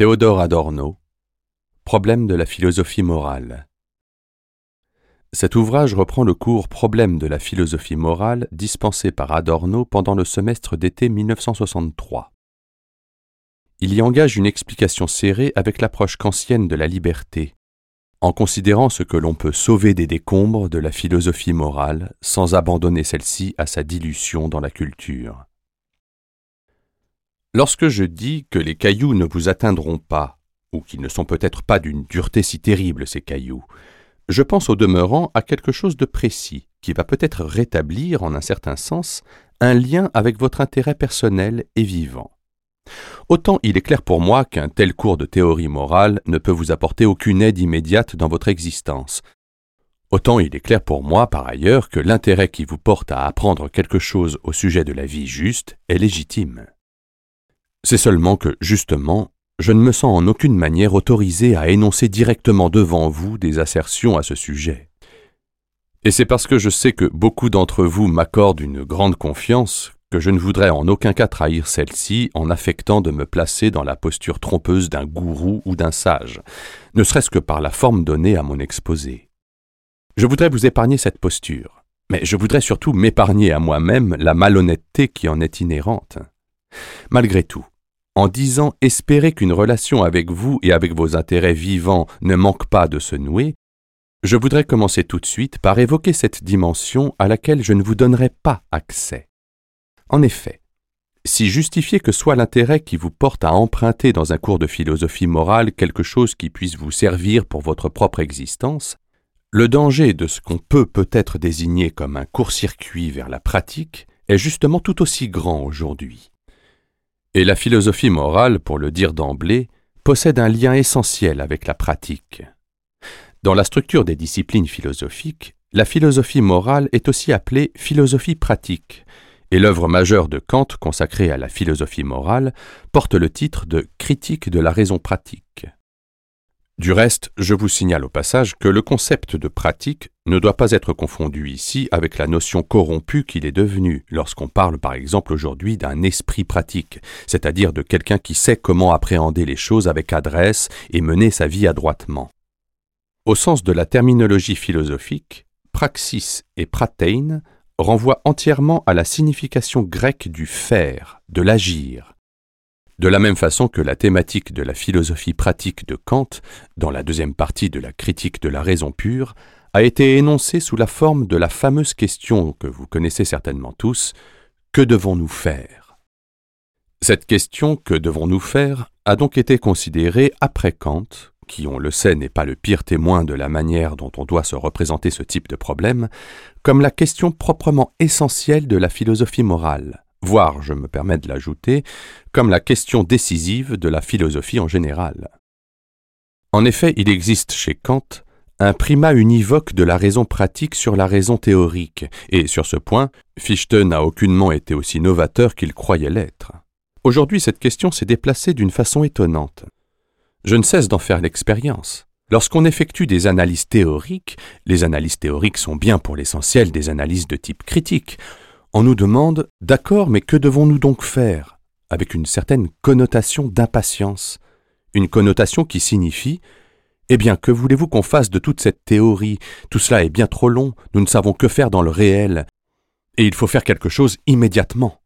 Théodore Adorno Problème de la philosophie morale Cet ouvrage reprend le cours Problème de la philosophie morale dispensé par Adorno pendant le semestre d'été 1963. Il y engage une explication serrée avec l'approche kantienne de la liberté, en considérant ce que l'on peut sauver des décombres de la philosophie morale sans abandonner celle-ci à sa dilution dans la culture. Lorsque je dis que les cailloux ne vous atteindront pas, ou qu'ils ne sont peut-être pas d'une dureté si terrible, ces cailloux, je pense au demeurant à quelque chose de précis, qui va peut-être rétablir, en un certain sens, un lien avec votre intérêt personnel et vivant. Autant il est clair pour moi qu'un tel cours de théorie morale ne peut vous apporter aucune aide immédiate dans votre existence. Autant il est clair pour moi, par ailleurs, que l'intérêt qui vous porte à apprendre quelque chose au sujet de la vie juste est légitime. C'est seulement que, justement, je ne me sens en aucune manière autorisé à énoncer directement devant vous des assertions à ce sujet. Et c'est parce que je sais que beaucoup d'entre vous m'accordent une grande confiance que je ne voudrais en aucun cas trahir celle-ci en affectant de me placer dans la posture trompeuse d'un gourou ou d'un sage, ne serait-ce que par la forme donnée à mon exposé. Je voudrais vous épargner cette posture, mais je voudrais surtout m'épargner à moi-même la malhonnêteté qui en est inhérente. Malgré tout, en disant espérer qu'une relation avec vous et avec vos intérêts vivants ne manque pas de se nouer, je voudrais commencer tout de suite par évoquer cette dimension à laquelle je ne vous donnerai pas accès. En effet, si justifier que soit l'intérêt qui vous porte à emprunter dans un cours de philosophie morale quelque chose qui puisse vous servir pour votre propre existence, le danger de ce qu'on peut peut-être désigner comme un court-circuit vers la pratique est justement tout aussi grand aujourd'hui. Et la philosophie morale, pour le dire d'emblée, possède un lien essentiel avec la pratique. Dans la structure des disciplines philosophiques, la philosophie morale est aussi appelée philosophie pratique, et l'œuvre majeure de Kant consacrée à la philosophie morale porte le titre de Critique de la raison pratique. Du reste, je vous signale au passage que le concept de pratique ne doit pas être confondu ici avec la notion corrompue qu'il est devenu lorsqu'on parle par exemple aujourd'hui d'un esprit pratique, c'est-à-dire de quelqu'un qui sait comment appréhender les choses avec adresse et mener sa vie adroitement. Au sens de la terminologie philosophique, praxis et pratein renvoient entièrement à la signification grecque du faire, de l'agir, de la même façon que la thématique de la philosophie pratique de Kant, dans la deuxième partie de la critique de la raison pure, a été énoncée sous la forme de la fameuse question que vous connaissez certainement tous, Que devons-nous faire? Cette question Que devons-nous faire a donc été considérée après Kant, qui on le sait n'est pas le pire témoin de la manière dont on doit se représenter ce type de problème, comme la question proprement essentielle de la philosophie morale voire, je me permets de l'ajouter, comme la question décisive de la philosophie en général. En effet, il existe chez Kant un primat univoque de la raison pratique sur la raison théorique, et sur ce point, Fichte n'a aucunement été aussi novateur qu'il croyait l'être. Aujourd'hui, cette question s'est déplacée d'une façon étonnante. Je ne cesse d'en faire l'expérience. Lorsqu'on effectue des analyses théoriques, les analyses théoriques sont bien pour l'essentiel des analyses de type critique, on nous demande D'accord, mais que devons-nous donc faire? Avec une certaine connotation d'impatience, une connotation qui signifie Eh bien, que voulez-vous qu'on fasse de toute cette théorie? Tout cela est bien trop long, nous ne savons que faire dans le réel, et il faut faire quelque chose immédiatement.